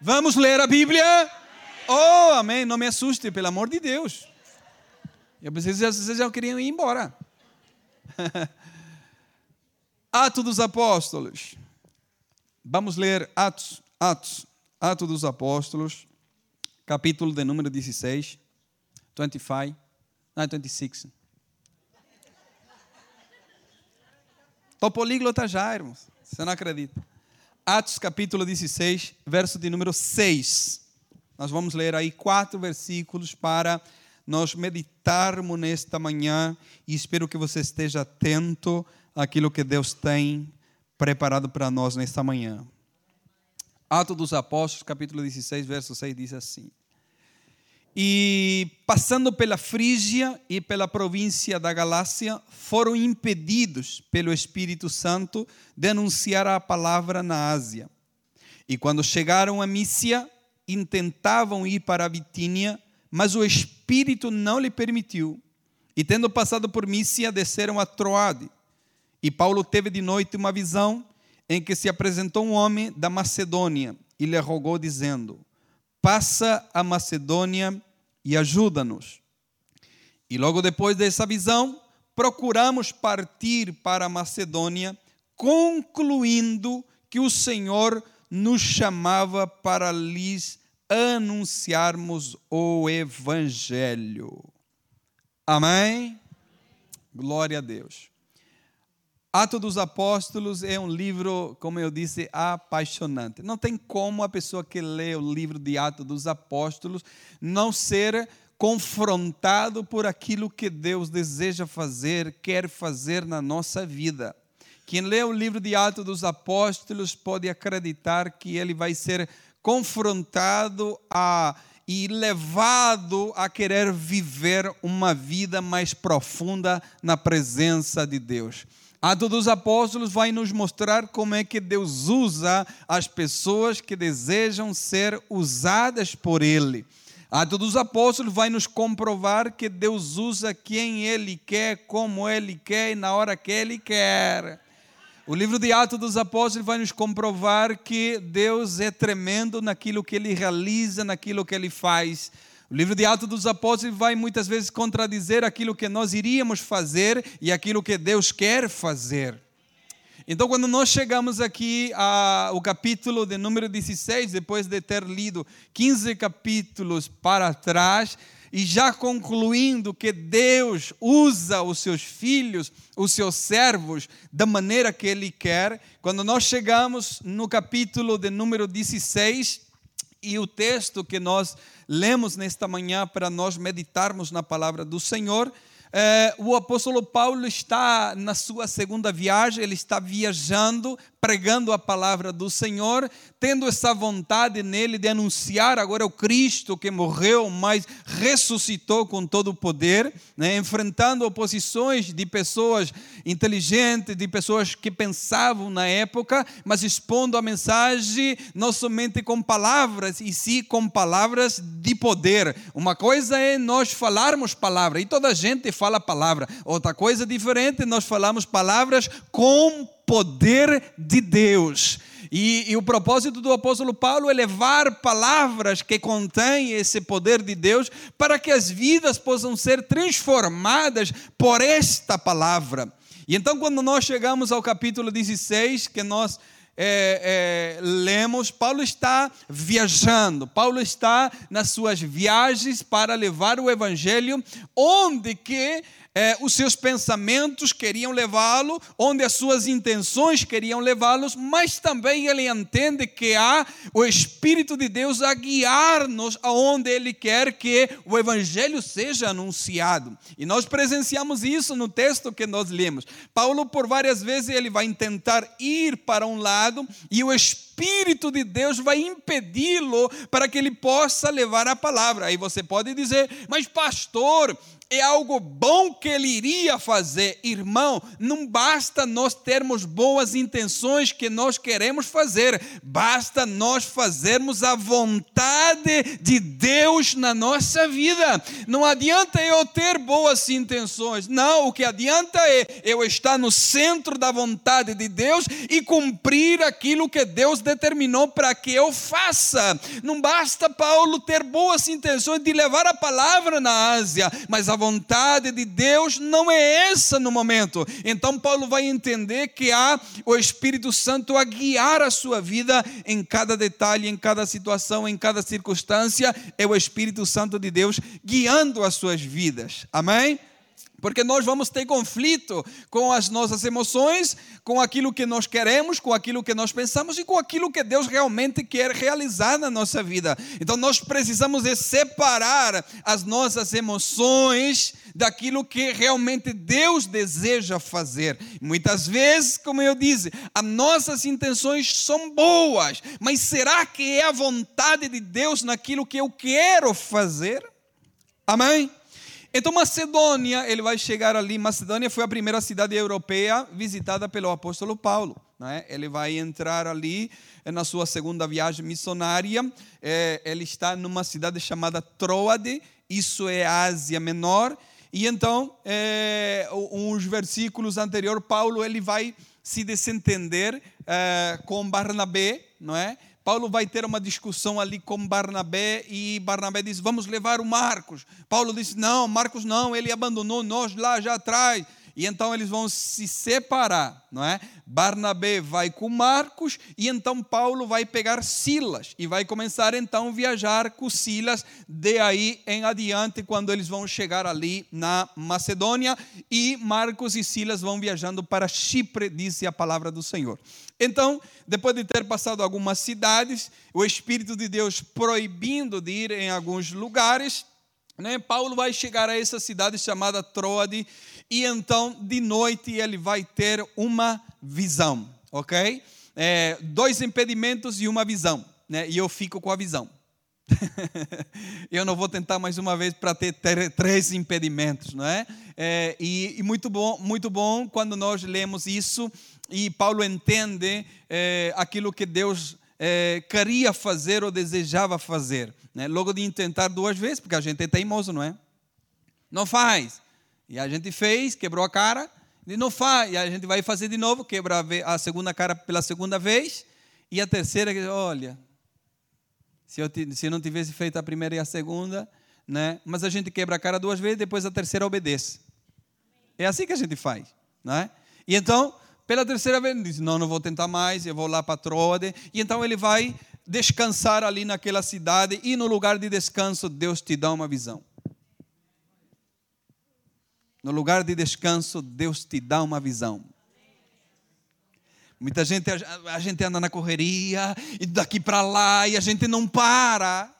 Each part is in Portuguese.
Vamos ler a Bíblia? Oh, amém. Não me assuste, pelo amor de Deus. Eu pensei que vocês já queriam ir embora. Atos dos Apóstolos. Vamos ler Atos, Atos, Atos dos Apóstolos, capítulo de número 16, 25, não, 26. Estou políglota já, irmãos. Você não acredita. Atos capítulo 16, verso de número 6. Nós vamos ler aí quatro versículos para nós meditarmos nesta manhã e espero que você esteja atento àquilo que Deus tem preparado para nós nesta manhã. Atos dos Apóstolos, capítulo 16, verso 6 diz assim: E passando pela Frígia e pela província da Galácia, foram impedidos pelo Espírito Santo de anunciar a palavra na Ásia. E quando chegaram a Mícia, intentavam ir para a Bitínia, mas o Espírito não lhe permitiu. E tendo passado por Mícia, desceram a Troade. E Paulo teve de noite uma visão em que se apresentou um homem da Macedônia e lhe rogou, dizendo: Passa a Macedônia e ajuda-nos. E logo depois dessa visão, procuramos partir para a Macedônia, concluindo que o Senhor nos chamava para lhes anunciarmos o Evangelho. Amém? Glória a Deus. Atos dos Apóstolos é um livro, como eu disse, apaixonante. Não tem como a pessoa que lê o livro de Atos dos Apóstolos não ser confrontado por aquilo que Deus deseja fazer, quer fazer na nossa vida. Quem lê o livro de Atos dos Apóstolos pode acreditar que ele vai ser confrontado a, e levado a querer viver uma vida mais profunda na presença de Deus. Atos dos Apóstolos vai nos mostrar como é que Deus usa as pessoas que desejam ser usadas por Ele. Atos dos Apóstolos vai nos comprovar que Deus usa quem Ele quer, como Ele quer e na hora que Ele quer. O livro de Atos dos Apóstolos vai nos comprovar que Deus é tremendo naquilo que ele realiza, naquilo que ele faz. O livro de Atos dos Apóstolos vai muitas vezes contradizer aquilo que nós iríamos fazer e aquilo que Deus quer fazer. Então, quando nós chegamos aqui ao capítulo de número 16, depois de ter lido 15 capítulos para trás, e já concluindo que Deus usa os seus filhos, os seus servos, da maneira que Ele quer, quando nós chegamos no capítulo de número 16, e o texto que nós lemos nesta manhã para nós meditarmos na palavra do Senhor, é, o apóstolo Paulo está na sua segunda viagem, ele está viajando pregando a palavra do Senhor, tendo essa vontade nele de anunciar agora o Cristo que morreu, mas ressuscitou com todo o poder, né? enfrentando oposições de pessoas inteligentes, de pessoas que pensavam na época, mas expondo a mensagem não somente com palavras, e sim com palavras de poder. Uma coisa é nós falarmos palavra, e toda a gente fala palavra, outra coisa diferente, nós falamos palavras com poder de Deus. E, e, o propósito do apóstolo Paulo é levar palavras que contêm esse poder de Deus para que as vidas possam ser transformadas por esta palavra. E então, quando nós chegamos ao capítulo 16, que nós é, é, lemos, Paulo está viajando, Paulo está nas suas viagens para levar o evangelho, onde que é, os seus pensamentos queriam levá-lo, onde as suas intenções queriam levá-los, mas também ele entende que há o Espírito de Deus a guiar-nos aonde ele quer que o Evangelho seja anunciado. E nós presenciamos isso no texto que nós lemos. Paulo, por várias vezes, ele vai tentar ir para um lado e o Espírito de Deus vai impedi-lo para que ele possa levar a palavra. Aí você pode dizer, mas pastor, é algo bom que ele iria fazer. Irmão, não basta nós termos boas intenções que nós queremos fazer, basta nós fazermos a vontade de Deus na nossa vida. Não adianta eu ter boas intenções, não, o que adianta é eu estar no centro da vontade de Deus e cumprir aquilo que Deus determinou para que eu faça. Não basta Paulo ter boas intenções de levar a palavra na Ásia, mas a vontade de Deus não é essa no momento. Então Paulo vai entender que há o Espírito Santo a guiar a sua vida em cada detalhe, em cada situação, em cada circunstância, é o Espírito Santo de Deus guiando as suas vidas. Amém? Porque nós vamos ter conflito com as nossas emoções, com aquilo que nós queremos, com aquilo que nós pensamos e com aquilo que Deus realmente quer realizar na nossa vida. Então nós precisamos de separar as nossas emoções daquilo que realmente Deus deseja fazer. Muitas vezes, como eu disse, as nossas intenções são boas, mas será que é a vontade de Deus naquilo que eu quero fazer? Amém? Então, Macedônia, ele vai chegar ali. Macedônia foi a primeira cidade europeia visitada pelo apóstolo Paulo. Né? Ele vai entrar ali eh, na sua segunda viagem missionária. É, ele está numa cidade chamada Troade, isso é Ásia Menor. E então, é, uns versículos anteriores, Paulo ele vai se desentender é, com Barnabé, não é? Paulo vai ter uma discussão ali com Barnabé e Barnabé diz: Vamos levar o Marcos. Paulo diz: Não, Marcos não, ele abandonou nós lá já atrás. E então eles vão se separar, não é? Barnabé vai com Marcos e então Paulo vai pegar Silas e vai começar então a viajar com Silas de aí em adiante quando eles vão chegar ali na Macedônia e Marcos e Silas vão viajando para Chipre, disse a palavra do Senhor. Então, depois de ter passado algumas cidades, o Espírito de Deus proibindo de ir em alguns lugares, né, Paulo vai chegar a essa cidade chamada Troade e então de noite ele vai ter uma visão, ok? É, dois impedimentos e uma visão, né? E eu fico com a visão. eu não vou tentar mais uma vez para ter três impedimentos, não é? é e, e, muito bom, muito bom quando nós lemos isso e Paulo entende é, aquilo que Deus é, queria fazer ou desejava fazer. Né? Logo de tentar duas vezes, porque a gente é teimoso, não é? Não faz. E a gente fez, quebrou a cara, e não faz. E a gente vai fazer de novo, quebra a segunda cara pela segunda vez, e a terceira, olha, se eu, se não tivesse feito a primeira e a segunda, né? mas a gente quebra a cara duas vezes, depois a terceira obedece. É assim que a gente faz. Não é? E então, pela terceira vez, ele diz: Não, não vou tentar mais, eu vou lá para Troade. E então ele vai descansar ali naquela cidade, e no lugar de descanso, Deus te dá uma visão. No lugar de descanso, Deus te dá uma visão. Muita gente, a gente anda na correria, e daqui para lá, e a gente não para.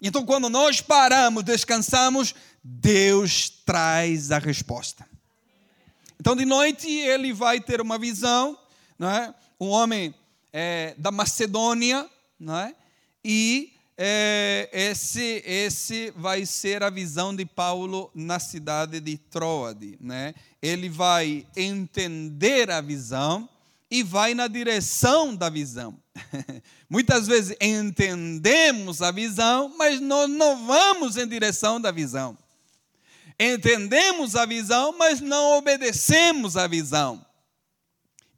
Então, quando nós paramos, descansamos, Deus traz a resposta. Então, de noite, ele vai ter uma visão, não é? um homem é, da Macedônia, não é? e é, esse, esse vai ser a visão de Paulo na cidade de Troade. Né? Ele vai entender a visão e vai na direção da visão. Muitas vezes entendemos a visão, mas nós não vamos em direção da visão. Entendemos a visão, mas não obedecemos à visão.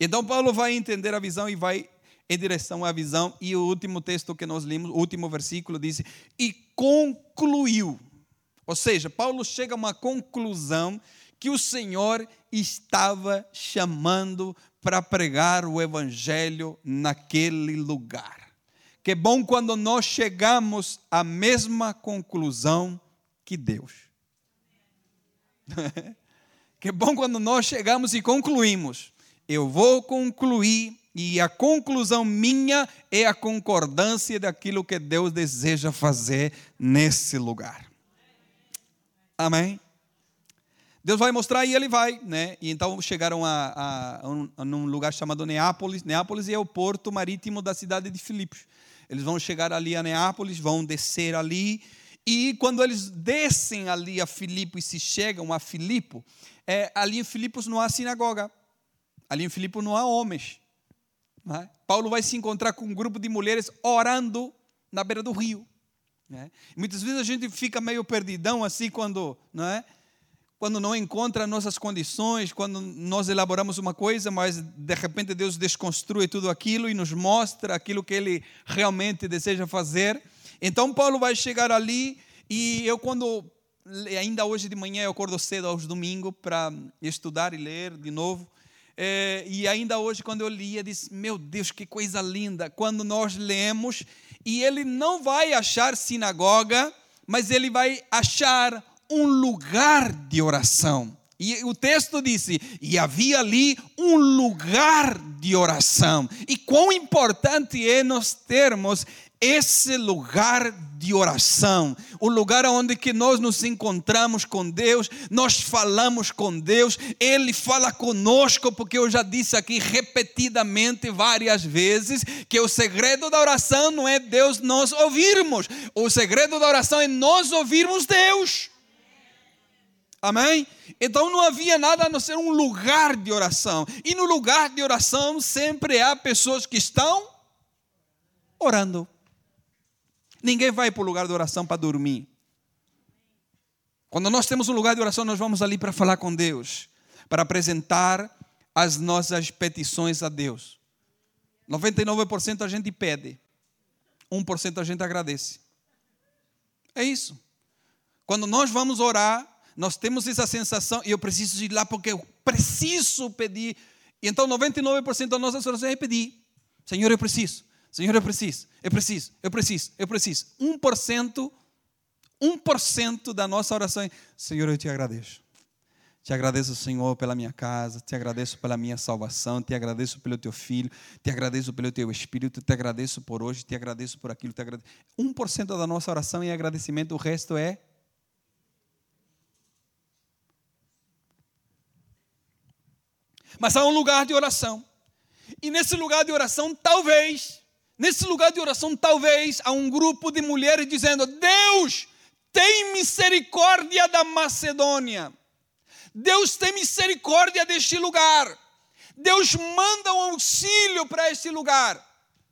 Então, Paulo vai entender a visão e vai em direção à visão. E o último texto que nós lemos, o último versículo, diz: E concluiu. Ou seja, Paulo chega a uma conclusão que o Senhor estava chamando para pregar o Evangelho naquele lugar. Que bom quando nós chegamos à mesma conclusão que Deus. que bom quando nós chegamos e concluímos. Eu vou concluir, e a conclusão minha é a concordância daquilo que Deus deseja fazer nesse lugar. Amém? Deus vai mostrar e ele vai, né? E então chegaram a, a, a, um, a um lugar chamado Neápolis. Neápolis é o porto marítimo da cidade de Filipos. Eles vão chegar ali a Neápolis, vão descer ali e quando eles descem ali a Filipe e se chegam a Filipe, é, ali em Filipos não há sinagoga. Ali em Filipos não há homens. Não é? Paulo vai se encontrar com um grupo de mulheres orando na beira do rio. Né? Muitas vezes a gente fica meio perdidão assim quando, não é? quando não encontra nossas condições, quando nós elaboramos uma coisa, mas de repente Deus desconstrui tudo aquilo e nos mostra aquilo que Ele realmente deseja fazer. Então Paulo vai chegar ali e eu quando ainda hoje de manhã eu acordo cedo aos domingos para estudar e ler de novo. É, e ainda hoje, quando eu lia, disse: Meu Deus, que coisa linda! Quando nós lemos, e ele não vai achar sinagoga, mas ele vai achar um lugar de oração. E o texto disse: e havia ali um lugar de oração. E quão importante é nós termos esse lugar de oração, o lugar onde que nós nos encontramos com Deus, nós falamos com Deus, Ele fala conosco, porque eu já disse aqui repetidamente várias vezes que o segredo da oração não é Deus nós ouvirmos, o segredo da oração é nós ouvirmos Deus. Amém? Então não havia nada a não ser um lugar de oração. E no lugar de oração sempre há pessoas que estão orando. Ninguém vai para o lugar de oração para dormir. Quando nós temos um lugar de oração, nós vamos ali para falar com Deus, para apresentar as nossas petições a Deus. 99% a gente pede, 1% a gente agradece. É isso. Quando nós vamos orar, nós temos essa sensação, e eu preciso ir lá porque eu preciso pedir. E então 99% das nossas orações é pedir. Senhor, eu preciso. Senhor, eu preciso. Eu preciso. Eu preciso. Eu preciso. 1%, 1% da nossa oração Senhor, eu te agradeço. Te agradeço, Senhor, pela minha casa, te agradeço pela minha salvação, te agradeço pelo teu filho, te agradeço pelo teu espírito, te agradeço por hoje, te agradeço por aquilo, te agradeço. 1% da nossa oração é agradecimento, o resto é Mas há um lugar de oração. E nesse lugar de oração, talvez, nesse lugar de oração, talvez, há um grupo de mulheres dizendo: Deus, tem misericórdia da Macedônia. Deus tem misericórdia deste lugar. Deus manda um auxílio para este lugar.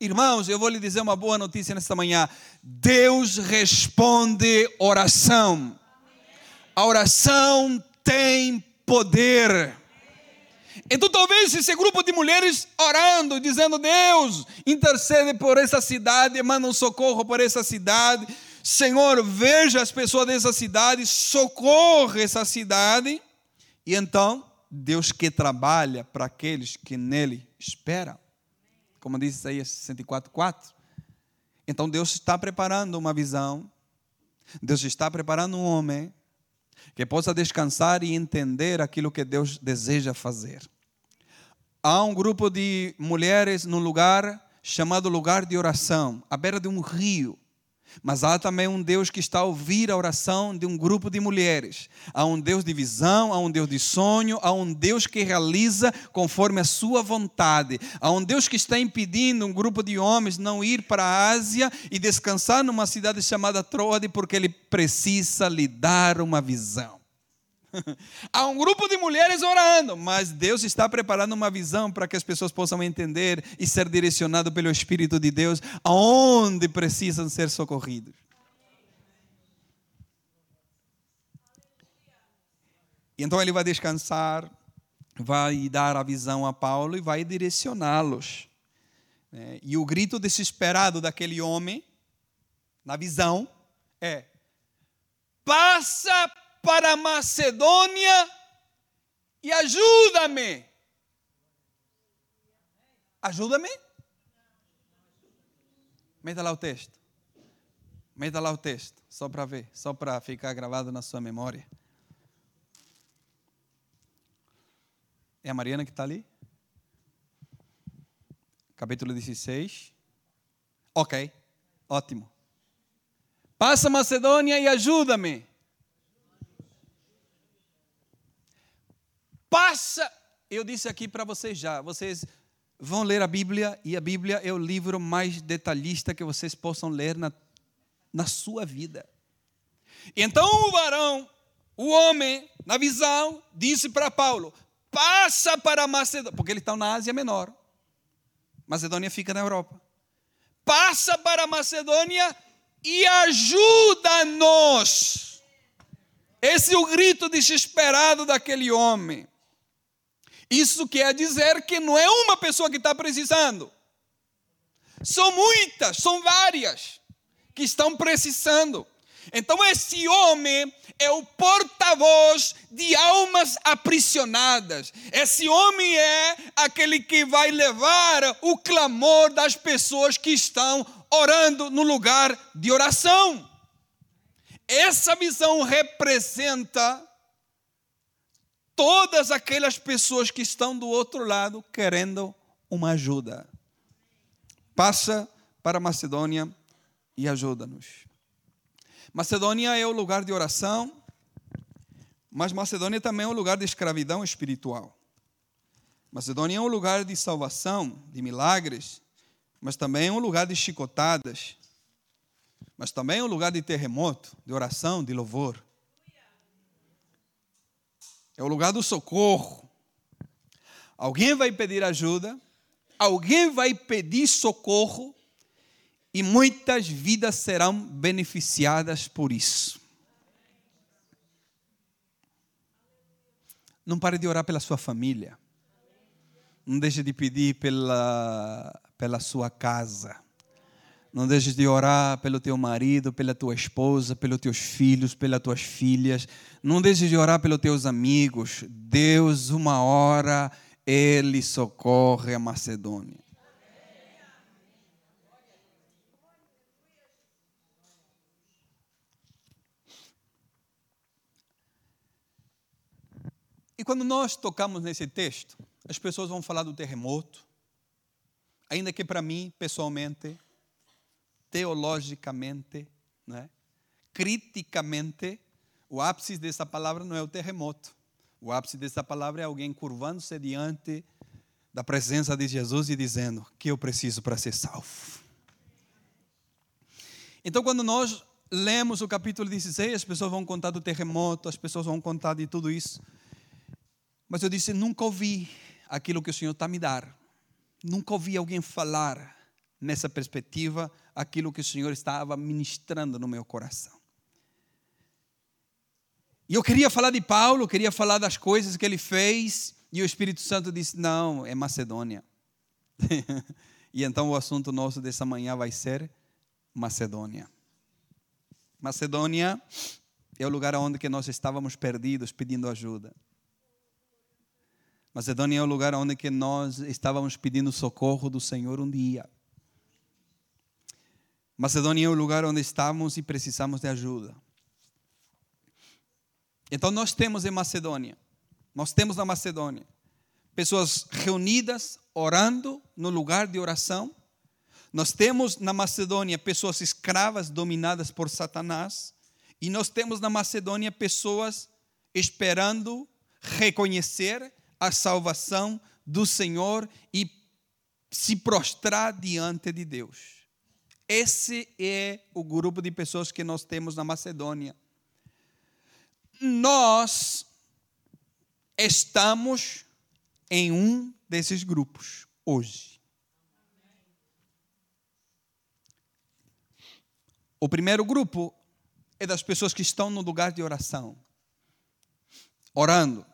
Irmãos, eu vou lhe dizer uma boa notícia nesta manhã. Deus responde oração. A oração tem poder. Então, talvez esse grupo de mulheres orando, dizendo: Deus, intercede por essa cidade, manda um socorro por essa cidade. Senhor, veja as pessoas dessa cidade, socorre essa cidade. E então, Deus que trabalha para aqueles que nele esperam. Como diz Isaías 64,4. Então, Deus está preparando uma visão. Deus está preparando um homem que possa descansar e entender aquilo que Deus deseja fazer. Há um grupo de mulheres num lugar chamado lugar de oração, à beira de um rio. Mas há também um Deus que está a ouvir a oração de um grupo de mulheres. Há um Deus de visão, há um Deus de sonho, há um Deus que realiza conforme a sua vontade. Há um Deus que está impedindo um grupo de homens não ir para a Ásia e descansar numa cidade chamada Troade porque ele precisa lhe dar uma visão. Há um grupo de mulheres orando, mas Deus está preparando uma visão para que as pessoas possam entender e ser direcionado pelo Espírito de Deus aonde precisam ser socorridos. E então ele vai descansar, vai dar a visão a Paulo e vai direcioná-los. É, e o grito desesperado daquele homem, na visão, é: passa para Macedônia e ajuda-me. Ajuda-me? Meta lá o texto. Meta lá o texto, só para ver, só para ficar gravado na sua memória. É a Mariana que está ali? Capítulo 16. Ok, ótimo. Passa Macedônia e ajuda-me. Passa. Eu disse aqui para vocês já, vocês vão ler a Bíblia e a Bíblia é o livro mais detalhista que vocês possam ler na, na sua vida. Então o varão, o homem, na visão, disse para Paulo: passa para Macedônia, porque eles estão na Ásia Menor. Macedônia fica na Europa. Passa para Macedônia e ajuda-nos. Esse é o grito desesperado daquele homem. Isso quer dizer que não é uma pessoa que está precisando. São muitas, são várias que estão precisando. Então, esse homem é o porta-voz de almas aprisionadas. Esse homem é aquele que vai levar o clamor das pessoas que estão orando no lugar de oração. Essa visão representa todas aquelas pessoas que estão do outro lado querendo uma ajuda. Passa para Macedônia e ajuda-nos. Macedônia é o lugar de oração, mas Macedônia também é um lugar de escravidão espiritual. Macedônia é um lugar de salvação, de milagres, mas também é um lugar de chicotadas, mas também é um lugar de terremoto, de oração, de louvor. É o lugar do socorro. Alguém vai pedir ajuda, alguém vai pedir socorro, e muitas vidas serão beneficiadas por isso. Não pare de orar pela sua família. Não deixe de pedir pela, pela sua casa. Não deixes de orar pelo teu marido, pela tua esposa, pelos teus filhos, pelas tuas filhas. Não deixes de orar pelos teus amigos. Deus, uma hora, Ele socorre a Macedônia. E quando nós tocamos nesse texto, as pessoas vão falar do terremoto, ainda que para mim, pessoalmente, teologicamente, né? criticamente, o ápice dessa palavra não é o terremoto. O ápice dessa palavra é alguém curvando-se diante da presença de Jesus e dizendo que eu preciso para ser salvo. Então, quando nós lemos o capítulo 16, as pessoas vão contar do terremoto, as pessoas vão contar de tudo isso. Mas eu disse: nunca ouvi aquilo que o Senhor está me dar. Nunca ouvi alguém falar nessa perspectiva aquilo que o Senhor estava ministrando no meu coração. E eu queria falar de Paulo, queria falar das coisas que ele fez, e o Espírito Santo disse: não, é Macedônia. e então o assunto nosso dessa manhã vai ser Macedônia. Macedônia é o lugar onde que nós estávamos perdidos pedindo ajuda. Macedônia é o lugar onde que nós estávamos pedindo socorro do Senhor um dia. Macedônia é o lugar onde estamos e precisamos de ajuda. Então nós temos em Macedônia, nós temos na Macedônia pessoas reunidas orando no lugar de oração. Nós temos na Macedônia pessoas escravas dominadas por Satanás e nós temos na Macedônia pessoas esperando reconhecer a salvação do Senhor e se prostrar diante de Deus. Esse é o grupo de pessoas que nós temos na Macedônia. Nós estamos em um desses grupos hoje. O primeiro grupo é das pessoas que estão no lugar de oração, orando.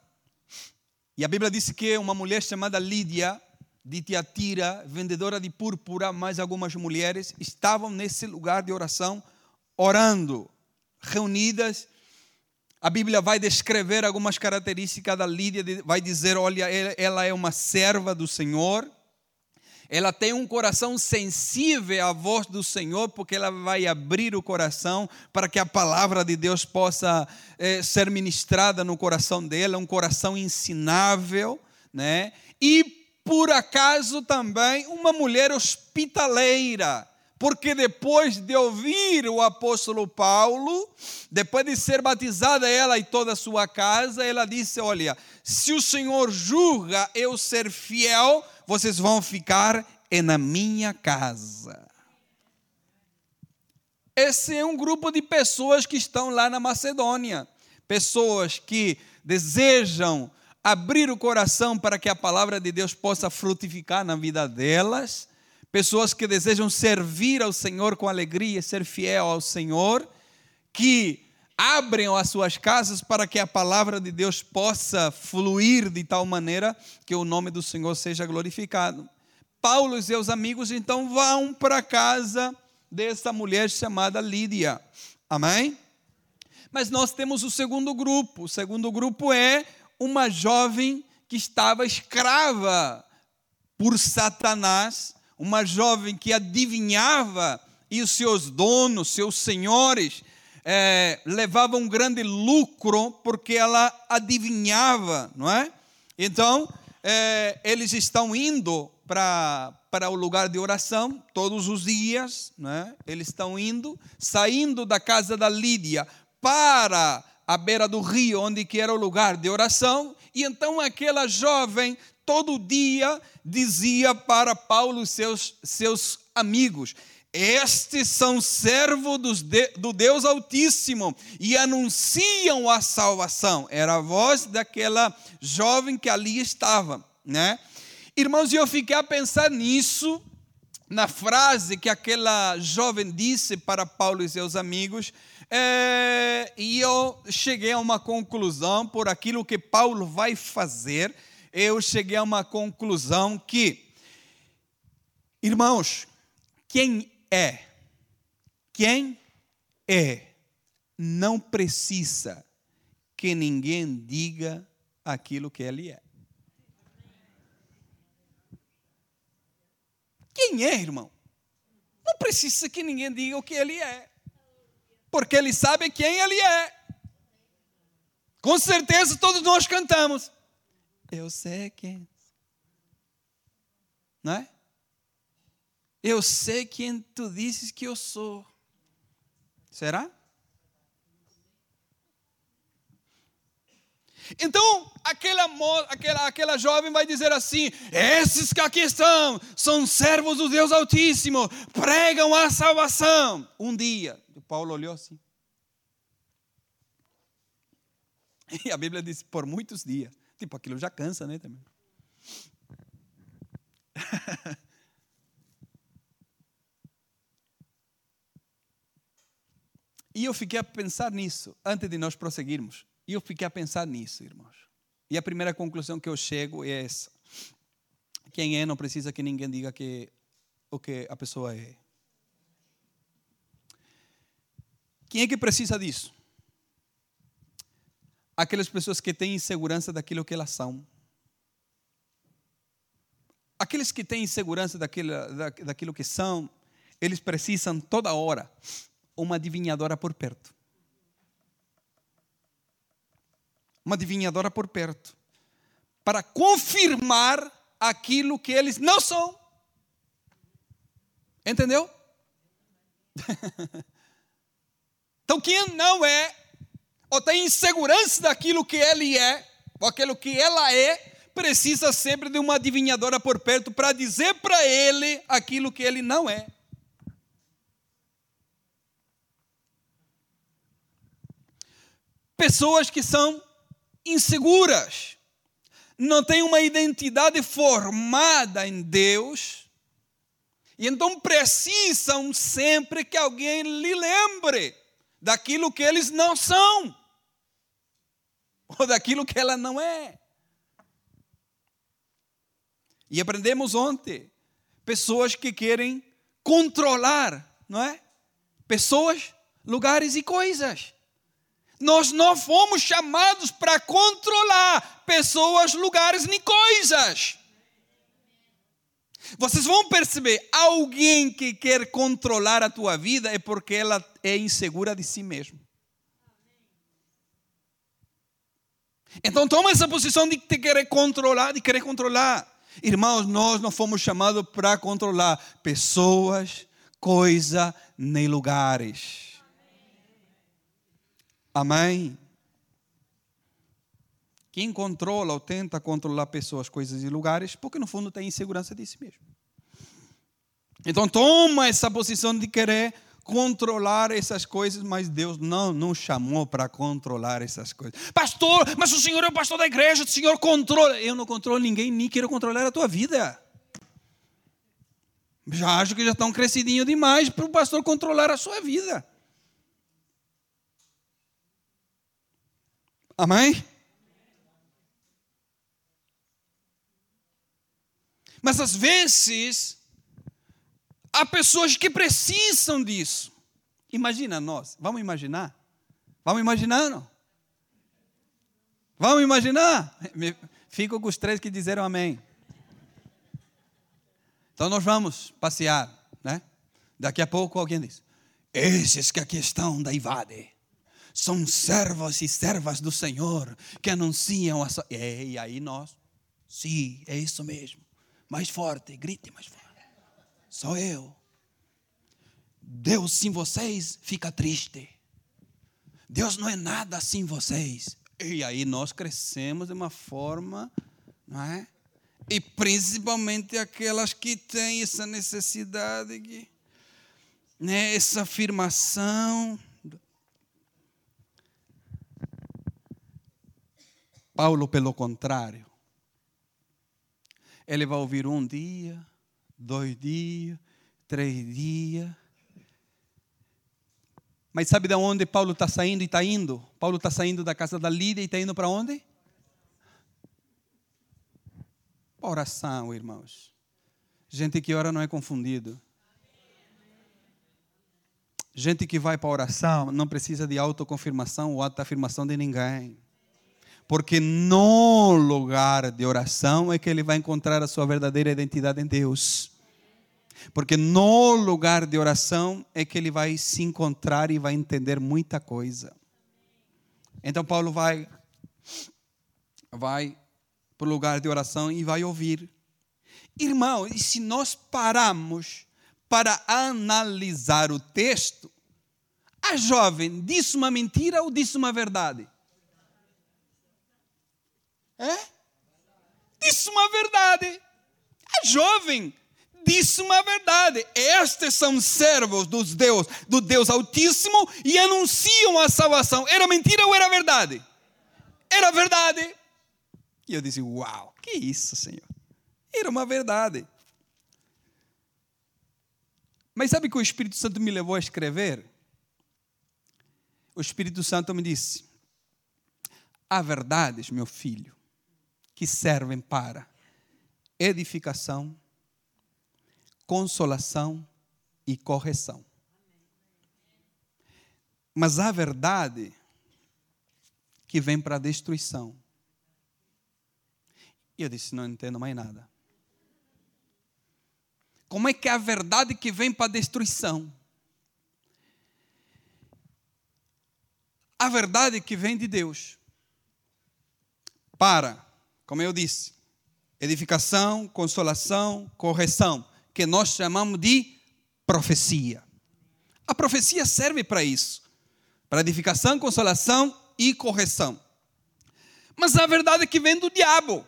E a Bíblia diz que uma mulher chamada Lídia, de Tiatira, vendedora de púrpura, mais algumas mulheres, estavam nesse lugar de oração, orando, reunidas. A Bíblia vai descrever algumas características da Lídia, vai dizer: olha, ela é uma serva do Senhor, ela tem um coração sensível à voz do Senhor, porque ela vai abrir o coração para que a palavra de Deus possa é, ser ministrada no coração dela, um coração ensinável, né? E por acaso também uma mulher hospitaleira, porque depois de ouvir o apóstolo Paulo, depois de ser batizada ela e toda a sua casa, ela disse: Olha, se o Senhor julga eu ser fiel, vocês vão ficar é na minha casa. Esse é um grupo de pessoas que estão lá na Macedônia. Pessoas que desejam abrir o coração para que a palavra de Deus possa frutificar na vida delas. Pessoas que desejam servir ao Senhor com alegria, ser fiel ao Senhor. Que abrem as suas casas para que a palavra de Deus possa fluir de tal maneira que o nome do Senhor seja glorificado. Paulo e seus amigos então vão para casa dessa mulher chamada Lídia. Amém? Mas nós temos o segundo grupo. O segundo grupo é uma jovem que estava escrava por Satanás, uma jovem que adivinhava e os seus donos, seus senhores, é, levavam um grande lucro porque ela adivinhava, não é? Então, é, eles estão indo para, o lugar de oração todos os dias, né? eles estão indo, saindo da casa da Lídia para a beira do rio, onde que era o lugar de oração, e então aquela jovem todo dia dizia para Paulo e seus, seus amigos: estes são servos do Deus Altíssimo e anunciam a salvação. Era a voz daquela jovem que ali estava, né? Irmãos, eu fiquei a pensar nisso, na frase que aquela jovem disse para Paulo e seus amigos, é, e eu cheguei a uma conclusão por aquilo que Paulo vai fazer. Eu cheguei a uma conclusão que, irmãos, quem é, quem é, não precisa que ninguém diga aquilo que ele é. Quem é, irmão? Não precisa que ninguém diga o que ele é porque ele sabe quem ele é. Com certeza todos nós cantamos. Eu sei quem. Não é? Eu sei quem tu dizes que eu sou. Será? Então, aquela, aquela, aquela jovem vai dizer assim: Esses que aqui estão são servos do Deus Altíssimo, pregam a salvação. Um dia, Paulo olhou assim. E a Bíblia diz por muitos dias. Tipo, aquilo já cansa, né? Também. e eu fiquei a pensar nisso, antes de nós prosseguirmos. E eu fiquei a pensar nisso, irmãos. E a primeira conclusão que eu chego é essa. Quem é não precisa que ninguém diga que o que a pessoa é. Quem é que precisa disso? Aquelas pessoas que têm insegurança daquilo que elas são. Aqueles que têm insegurança daquilo, daquilo que são, eles precisam toda hora uma adivinhadora por perto. Uma adivinhadora por perto. Para confirmar aquilo que eles não são. Entendeu? Então, quem não é, ou tem insegurança daquilo que ele é, ou aquilo que ela é, precisa sempre de uma adivinhadora por perto para dizer para ele aquilo que ele não é. Pessoas que são inseguras, não têm uma identidade formada em Deus, e então precisam sempre que alguém lhe lembre daquilo que eles não são, ou daquilo que ela não é. E aprendemos ontem, pessoas que querem controlar, não é? Pessoas, lugares e coisas. Nós não fomos chamados para controlar pessoas, lugares nem coisas. Vocês vão perceber, alguém que quer controlar a tua vida é porque ela é insegura de si mesmo. Então toma essa posição de te querer controlar, de querer controlar. Irmãos, nós não fomos chamados para controlar pessoas, coisas, nem lugares. Amém? Quem controla ou tenta controlar pessoas, coisas e lugares, porque no fundo tem insegurança de si mesmo. Então toma essa posição de querer controlar essas coisas, mas Deus não nos chamou para controlar essas coisas. Pastor, mas o Senhor é o pastor da igreja, o Senhor controla. Eu não controlo ninguém, nem quero controlar a tua vida. Já acho que já estão crescidinho demais para o pastor controlar a sua vida. Amém? Mas às vezes, há pessoas que precisam disso. Imagina nós, vamos imaginar? Vamos imaginar, não? Vamos imaginar? Fico com os três que disseram amém. Então nós vamos passear, né? Daqui a pouco alguém diz: Esses que aqui estão da Ivade são servos e servas do Senhor que anunciam a. E aí nós, sim, é isso mesmo. Mais forte, grite mais forte. Sou eu. Deus sem vocês fica triste. Deus não é nada sem vocês. E aí nós crescemos de uma forma, não é? E principalmente aquelas que têm essa necessidade, que, né, essa afirmação. Paulo, pelo contrário, ele vai ouvir um dia, dois dias, três dias. Mas sabe de onde Paulo está saindo e está indo? Paulo está saindo da casa da Lídia e está indo para onde? Oração, irmãos. Gente que ora não é confundido. Gente que vai para oração não precisa de autoconfirmação ou autoafirmação de ninguém. Porque no lugar de oração é que ele vai encontrar a sua verdadeira identidade em Deus. Porque no lugar de oração é que ele vai se encontrar e vai entender muita coisa. Então Paulo vai vai para o lugar de oração e vai ouvir. Irmão, e se nós pararmos para analisar o texto, a jovem disse uma mentira ou disse uma verdade? É? Disse uma verdade. A jovem disse uma verdade. Estes são servos dos Deus, do Deus Altíssimo e anunciam a salvação. Era mentira ou era verdade? Era verdade. E eu disse: Uau, que isso, Senhor? Era uma verdade. Mas sabe que o Espírito Santo me levou a escrever? O Espírito Santo me disse: há verdades, meu filho, que servem para edificação, consolação e correção. Mas há verdade que vem para a destruição. E eu disse: não entendo mais nada. Como é que é a verdade que vem para a destruição? A verdade que vem de Deus para como eu disse, edificação, consolação, correção, que nós chamamos de profecia. A profecia serve para isso, para edificação, consolação e correção. Mas a verdade é que vem do diabo.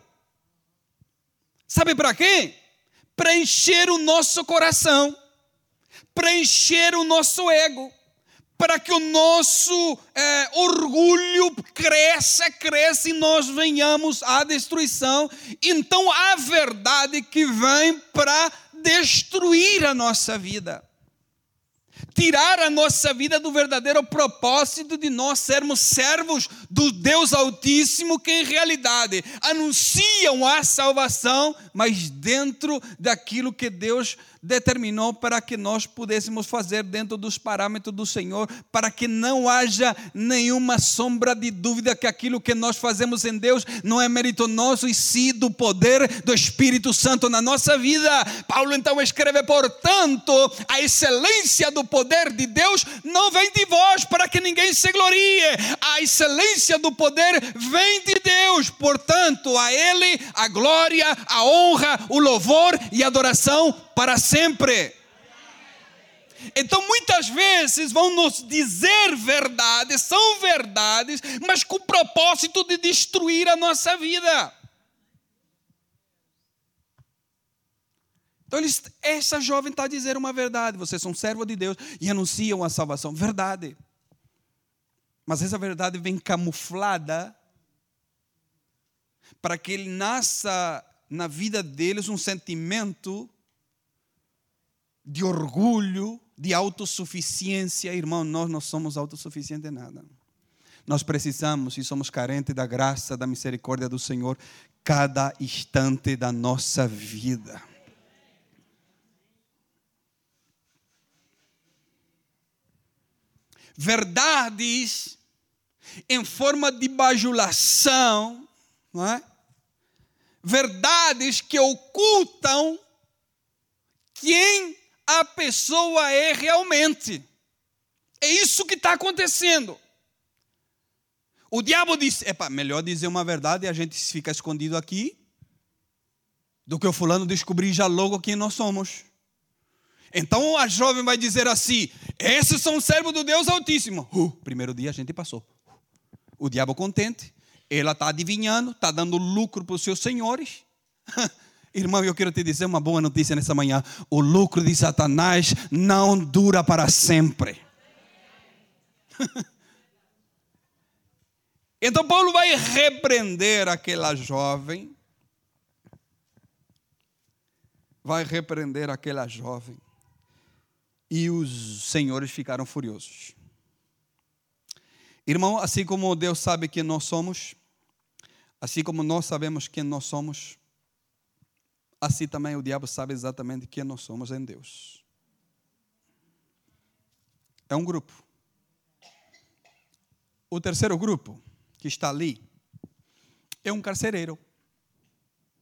Sabe para quê? Para encher o nosso coração, para encher o nosso ego para que o nosso é, orgulho cresça, cresça e nós venhamos à destruição. Então a verdade que vem para destruir a nossa vida tirar a nossa vida do verdadeiro propósito de nós sermos servos do Deus Altíssimo, que em realidade anunciam a salvação, mas dentro daquilo que Deus determinou para que nós pudéssemos fazer dentro dos parâmetros do Senhor, para que não haja nenhuma sombra de dúvida que aquilo que nós fazemos em Deus não é mérito nosso e sim do poder do Espírito Santo na nossa vida. Paulo então escreve, portanto, a excelência do poder de Deus não vem de vós para que ninguém se glorie. A excelência do poder vem de Deus. Portanto, a Ele a glória, a honra, o louvor e a adoração para sempre. Então, muitas vezes vão nos dizer verdades, são verdades, mas com o propósito de destruir a nossa vida. Então, eles, essa jovem está a dizer uma verdade: vocês são servos de Deus e anunciam a salvação. Verdade. Mas essa verdade vem camuflada para que ele nasça na vida deles um sentimento de orgulho, de autossuficiência. Irmão, nós não somos autossuficientes em nada. Nós precisamos e somos carentes da graça, da misericórdia do Senhor cada instante da nossa vida. Verdades em forma de bajulação, não é? Verdades que ocultam quem a pessoa é realmente. É isso que está acontecendo. O diabo disse: é melhor dizer uma verdade e a gente fica escondido aqui do que o fulano descobrir já logo quem nós somos. Então a jovem vai dizer assim: esses são servos do Deus Altíssimo. Uh, primeiro dia a gente passou. O diabo contente, ela está adivinhando, está dando lucro para os seus senhores. Irmão, eu quero te dizer uma boa notícia nessa manhã: o lucro de Satanás não dura para sempre. então Paulo vai repreender aquela jovem. Vai repreender aquela jovem. E os senhores ficaram furiosos. Irmão, assim como Deus sabe quem nós somos, assim como nós sabemos quem nós somos, assim também o diabo sabe exatamente quem nós somos em Deus. É um grupo. O terceiro grupo, que está ali, é um carcereiro,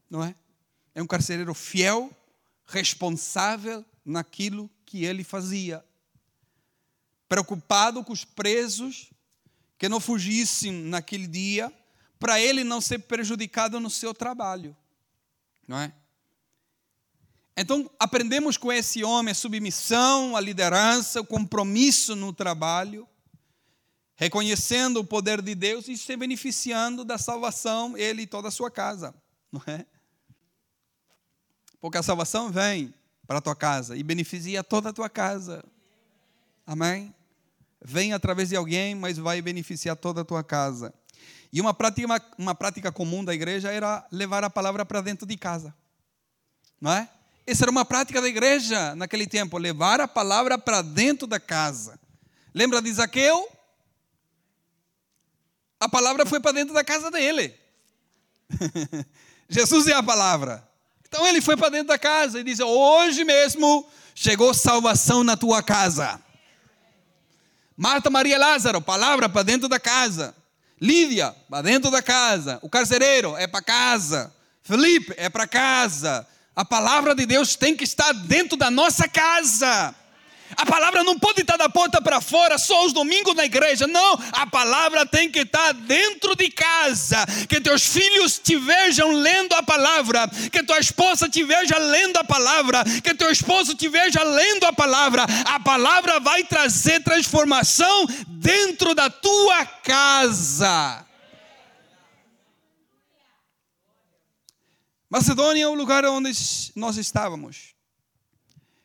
não é? É um carcereiro fiel, responsável naquilo que ele fazia. Preocupado com os presos que não fugissem naquele dia, para ele não ser prejudicado no seu trabalho, não é? Então, aprendemos com esse homem a submissão, a liderança, o compromisso no trabalho reconhecendo o poder de Deus e se beneficiando da salvação, ele e toda a sua casa, não é? Porque a salvação vem para a tua casa e beneficia toda a tua casa. Amém? Vem através de alguém, mas vai beneficiar toda a tua casa. E uma prática, uma, prática comum da igreja era levar a palavra para dentro de casa. Não é? Essa era uma prática da igreja naquele tempo, levar a palavra para dentro da casa. Lembra de Zaqueu? a palavra foi para dentro da casa dele. Jesus é a palavra. Então ele foi para dentro da casa e disse: Hoje mesmo chegou salvação na tua casa. Marta, Maria Lázaro, palavra para dentro da casa. Lídia, para dentro da casa. O carcereiro é para casa. Felipe é para casa. A palavra de Deus tem que estar dentro da nossa casa. A palavra não pode estar da porta para fora só os domingos na igreja. Não, a palavra tem que estar dentro de casa. Que teus filhos te vejam lendo a palavra. Que tua esposa te veja lendo a palavra. Que teu esposo te veja lendo a palavra. A palavra vai trazer transformação dentro da tua casa. Macedônia é o lugar onde nós estávamos.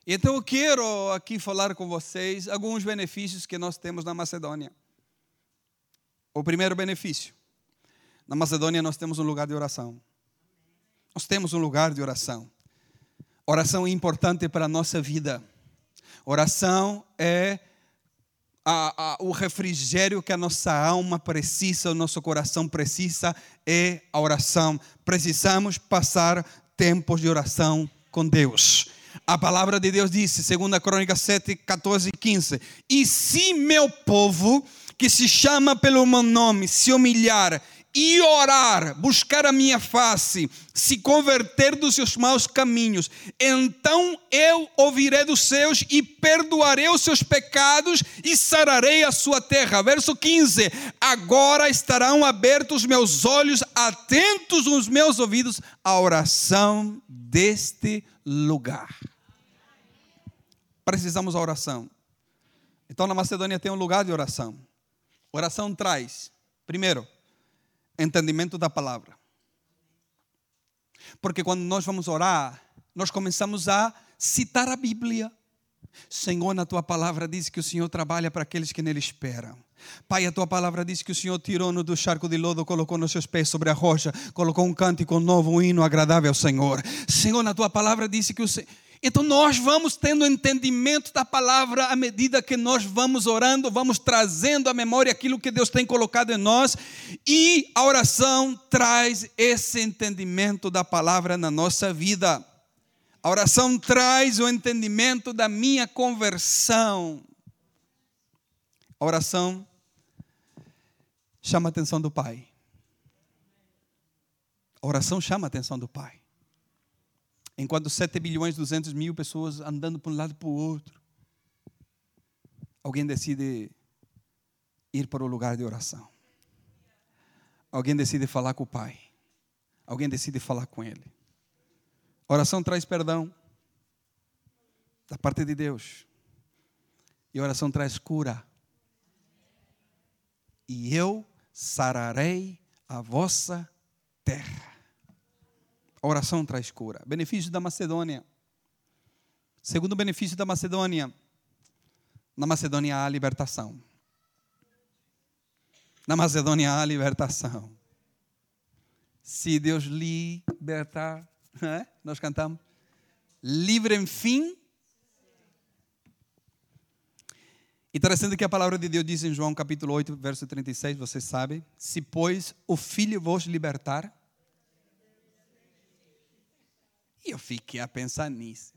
Então eu quero aqui falar com vocês alguns benefícios que nós temos na Macedônia. O primeiro benefício: na Macedônia nós temos um lugar de oração. Nós temos um lugar de oração. Oração é importante para a nossa vida. Oração é a, a, o refrigério que a nossa alma precisa, o nosso coração precisa, é a oração. Precisamos passar tempos de oração com Deus. A palavra de Deus disse, segundo a Crônica 7, 14 e 15: E se meu povo, que se chama pelo meu nome, se humilhar e orar, buscar a minha face, se converter dos seus maus caminhos, então eu ouvirei dos céus e perdoarei os seus pecados e sararei a sua terra. Verso 15: Agora estarão abertos os meus olhos, atentos os meus ouvidos à oração deste lugar. Precisamos da oração. Então, na Macedônia tem um lugar de oração. Oração traz, primeiro, entendimento da palavra. Porque quando nós vamos orar, nós começamos a citar a Bíblia. Senhor, na tua palavra diz que o Senhor trabalha para aqueles que nele esperam. Pai, a tua palavra diz que o Senhor tirou-nos do charco de lodo, colocou nos seus pés sobre a rocha, colocou um cântico novo, um hino agradável ao Senhor. Senhor, na tua palavra diz que o Senhor Então nós vamos tendo entendimento da palavra à medida que nós vamos orando, vamos trazendo à memória aquilo que Deus tem colocado em nós, e a oração traz esse entendimento da palavra na nossa vida. A oração traz o entendimento da minha conversão. A oração chama a atenção do Pai. A oração chama a atenção do Pai. Enquanto 7 bilhões e 200 mil pessoas andando para um lado e para o outro, alguém decide ir para o lugar de oração. Alguém decide falar com o Pai. Alguém decide falar com Ele. A oração traz perdão da parte de Deus. E a oração traz cura. E eu sararei a vossa terra. A oração traz cura. Benefício da Macedônia. Segundo benefício da Macedônia, na Macedônia há libertação. Na Macedônia há libertação. Se Deus libertar, é? nós cantamos, livre enfim. Interessante que a palavra de Deus diz em João capítulo 8, verso 36, vocês sabem: Se, pois, o Filho vos libertar, e eu fiquei a pensar nisso.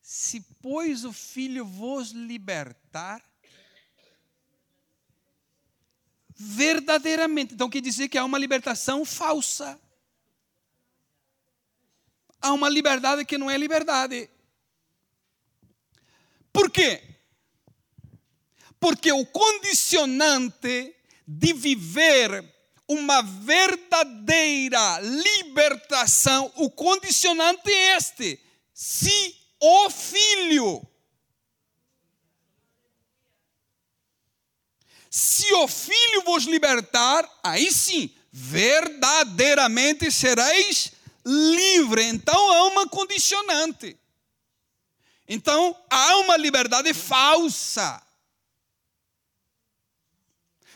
Se, pois, o Filho vos libertar, verdadeiramente. Então quer dizer que há uma libertação falsa. Há uma liberdade que não é liberdade. Por quê? Porque o condicionante de viver uma verdadeira libertação, o condicionante é este: se o filho, se o filho vos libertar, aí sim, verdadeiramente sereis livre. Então há uma condicionante. Então há uma liberdade falsa.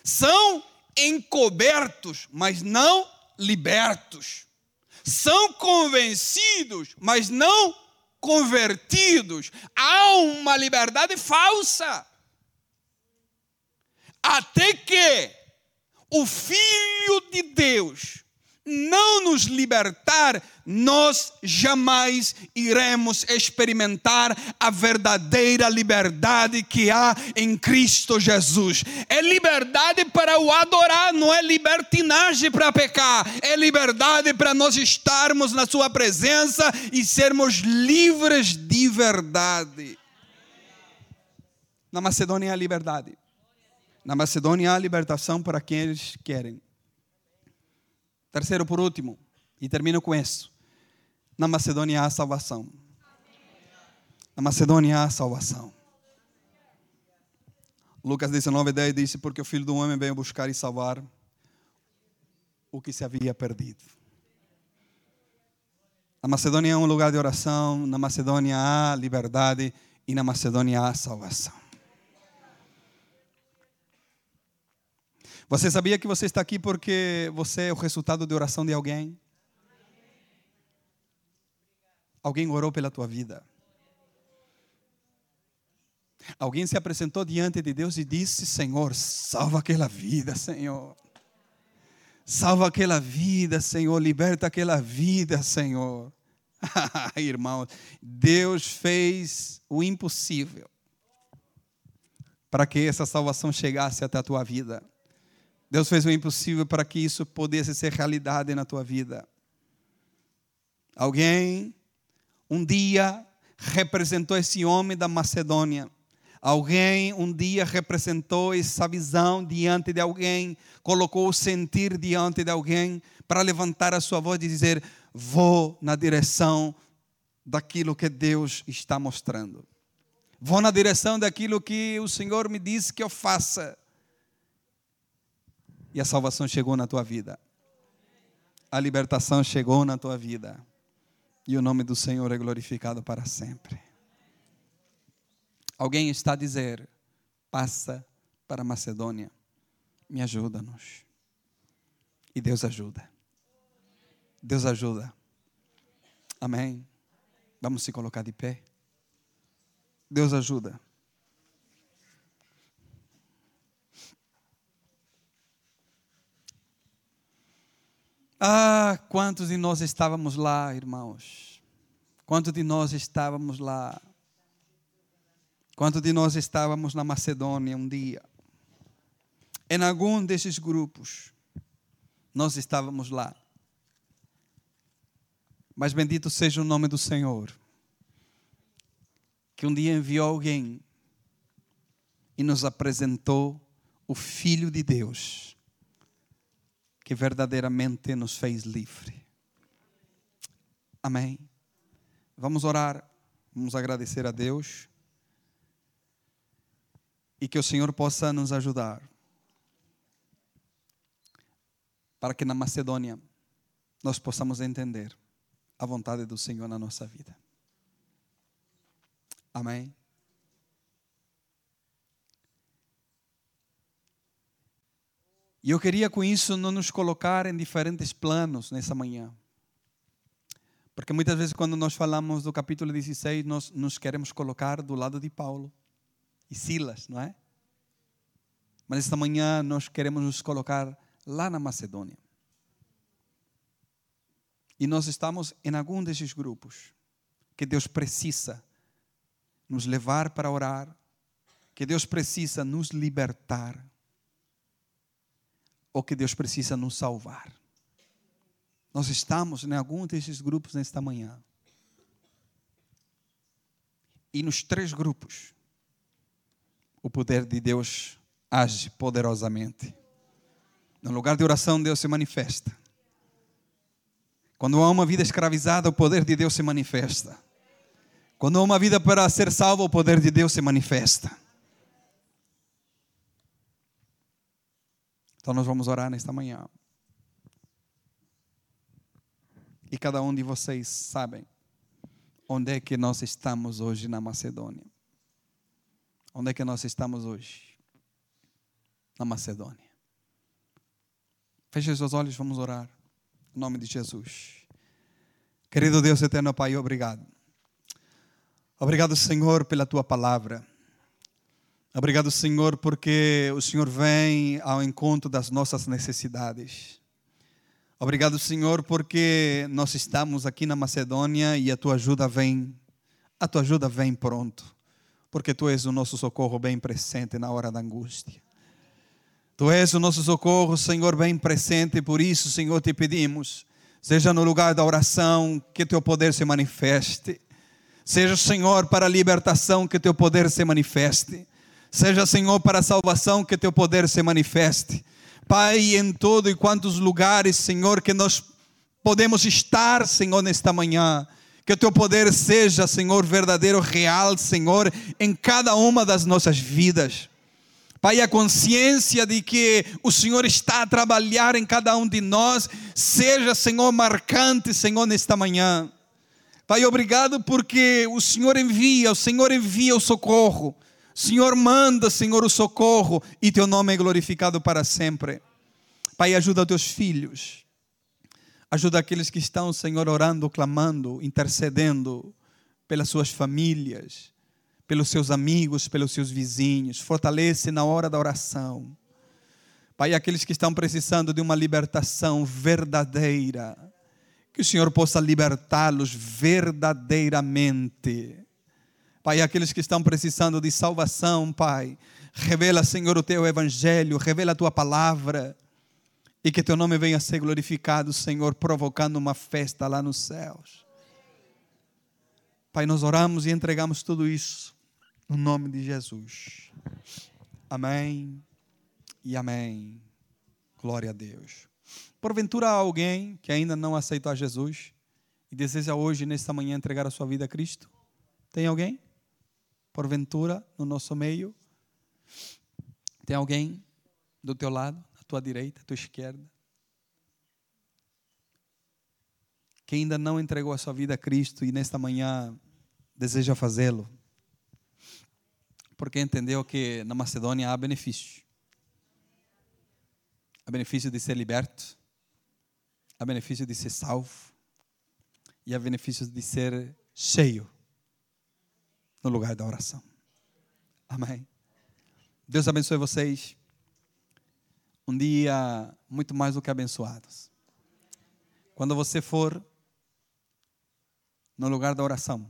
São encobertos, mas não libertos. São convencidos, mas não convertidos. Há uma liberdade falsa. Até que o Filho de Deus não nos libertar, nós jamais iremos experimentar a verdadeira liberdade que há em Cristo Jesus. É liberdade para o adorar, não é libertinagem para pecar, é liberdade para nós estarmos na Sua presença e sermos livres de verdade. Na Macedônia há liberdade. Na Macedônia há libertação para quem eles querem. Terceiro, por último, e termino com isso. Na Macedônia há salvação. Na Macedônia há salvação. Lucas 19, 10 disse: Porque o filho do homem veio buscar e salvar o que se havia perdido. Na Macedônia é um lugar de oração, na Macedônia há liberdade e na Macedônia há salvação. Você sabia que você está aqui porque você é o resultado de oração de alguém? Alguém orou pela tua vida. Alguém se apresentou diante de Deus e disse: Senhor, salva aquela vida, Senhor. Salva aquela vida, Senhor. Liberta aquela vida, Senhor. Irmão, Deus fez o impossível para que essa salvação chegasse até a tua vida. Deus fez o impossível para que isso pudesse ser realidade na tua vida. Alguém um dia representou esse homem da Macedônia. Alguém um dia representou essa visão diante de alguém, colocou o sentir diante de alguém para levantar a sua voz e dizer: Vou na direção daquilo que Deus está mostrando. Vou na direção daquilo que o Senhor me disse que eu faça e a salvação chegou na tua vida. A libertação chegou na tua vida. E o nome do Senhor é glorificado para sempre. Alguém está a dizer: passa para Macedônia, me ajuda-nos. E Deus ajuda. Deus ajuda. Amém. Vamos se colocar de pé. Deus ajuda. Ah, quantos de nós estávamos lá, irmãos? Quantos de nós estávamos lá? Quantos de nós estávamos na Macedônia um dia? Em algum desses grupos, nós estávamos lá. Mas bendito seja o nome do Senhor, que um dia enviou alguém e nos apresentou o Filho de Deus que verdadeiramente nos fez livre. Amém. Vamos orar, vamos agradecer a Deus e que o Senhor possa nos ajudar para que na Macedônia nós possamos entender a vontade do Senhor na nossa vida. Amém. E eu queria com isso não nos colocar em diferentes planos nessa manhã. Porque muitas vezes, quando nós falamos do capítulo 16, nós nos queremos colocar do lado de Paulo e Silas, não é? Mas esta manhã nós queremos nos colocar lá na Macedônia. E nós estamos em algum desses grupos que Deus precisa nos levar para orar, que Deus precisa nos libertar ou que Deus precisa nos salvar. Nós estamos em algum desses grupos nesta manhã. E nos três grupos, o poder de Deus age poderosamente. No lugar de oração, Deus se manifesta. Quando há uma vida escravizada, o poder de Deus se manifesta. Quando há uma vida para ser salvo, o poder de Deus se manifesta. Então nós vamos orar nesta manhã. E cada um de vocês sabem onde é que nós estamos hoje na Macedônia. Onde é que nós estamos hoje? Na Macedônia. Feche os olhos, vamos orar. Em nome de Jesus. Querido Deus eterno Pai, obrigado. Obrigado, Senhor, pela tua palavra. Obrigado, Senhor, porque o Senhor vem ao encontro das nossas necessidades. Obrigado, Senhor, porque nós estamos aqui na Macedônia e a tua ajuda vem, a tua ajuda vem pronto, porque tu és o nosso socorro bem presente na hora da angústia. Tu és o nosso socorro, Senhor, bem presente, por isso, Senhor, te pedimos, seja no lugar da oração, que teu poder se manifeste. Seja, Senhor, para a libertação, que teu poder se manifeste Seja, Senhor, para a salvação que teu poder se manifeste. Pai, em todo e quantos lugares, Senhor, que nós podemos estar, Senhor, nesta manhã. Que o teu poder seja, Senhor, verdadeiro, real, Senhor, em cada uma das nossas vidas. Pai, a consciência de que o Senhor está a trabalhar em cada um de nós, seja, Senhor, marcante, Senhor, nesta manhã. Pai, obrigado porque o Senhor envia, o Senhor envia o socorro. Senhor, manda, Senhor, o socorro e teu nome é glorificado para sempre. Pai, ajuda teus filhos. Ajuda aqueles que estão, Senhor, orando, clamando, intercedendo pelas suas famílias, pelos seus amigos, pelos seus vizinhos. Fortalece na hora da oração. Pai, aqueles que estão precisando de uma libertação verdadeira, que o Senhor possa libertá-los verdadeiramente. Pai, aqueles que estão precisando de salvação, Pai, revela, Senhor, o teu evangelho, revela a tua palavra, e que teu nome venha a ser glorificado, Senhor, provocando uma festa lá nos céus. Pai, nós oramos e entregamos tudo isso no nome de Jesus. Amém e amém. Glória a Deus. Porventura há alguém que ainda não aceitou a Jesus e deseja hoje, nesta manhã, entregar a sua vida a Cristo? Tem alguém? Porventura, no nosso meio? Tem alguém do teu lado, à tua direita, à tua esquerda? Que ainda não entregou a sua vida a Cristo e nesta manhã deseja fazê-lo? Porque entendeu que na Macedônia há benefício. Há benefício de ser liberto, há benefício de ser salvo e há benefício de ser cheio no lugar da oração. Amém. Deus abençoe vocês. Um dia muito mais do que abençoados. Quando você for no lugar da oração,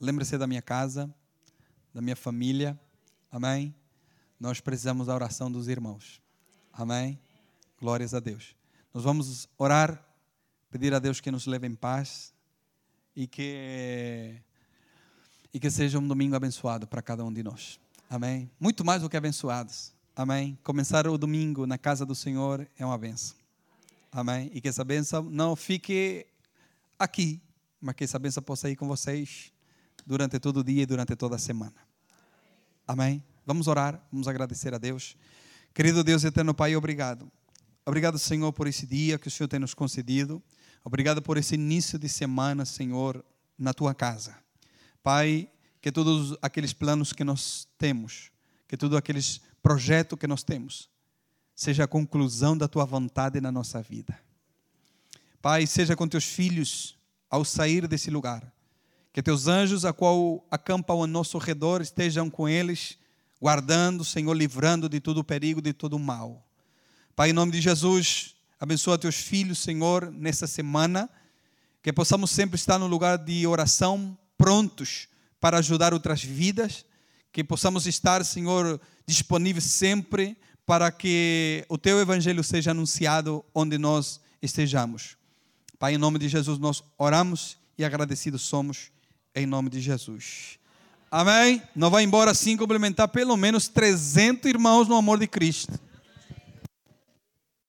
lembre-se da minha casa, da minha família. Amém. Nós precisamos da oração dos irmãos. Amém. Glórias a Deus. Nós vamos orar, pedir a Deus que nos leve em paz e que e que seja um domingo abençoado para cada um de nós. Amém. Muito mais do que abençoados. Amém. Começar o domingo na casa do Senhor é uma benção. Amém. E que essa benção não fique aqui, mas que essa benção possa ir com vocês durante todo o dia e durante toda a semana. Amém. Vamos orar, vamos agradecer a Deus. Querido Deus eterno Pai, obrigado. Obrigado, Senhor, por esse dia que o Senhor tem nos concedido. Obrigado por esse início de semana, Senhor, na tua casa. Pai, que todos aqueles planos que nós temos, que todos aqueles projetos que nós temos, seja a conclusão da tua vontade na nossa vida. Pai, seja com teus filhos ao sair desse lugar. Que teus anjos, a qual acampam ao nosso redor, estejam com eles, guardando, Senhor, livrando de todo o perigo, de todo o mal. Pai, em nome de Jesus, Abençoa teus filhos, Senhor, nessa semana. Que possamos sempre estar no lugar de oração, prontos para ajudar outras vidas. Que possamos estar, Senhor, disponíveis sempre para que o teu evangelho seja anunciado onde nós estejamos. Pai, em nome de Jesus, nós oramos e agradecidos somos em nome de Jesus. Amém? Não vai embora sem complementar pelo menos 300 irmãos no amor de Cristo.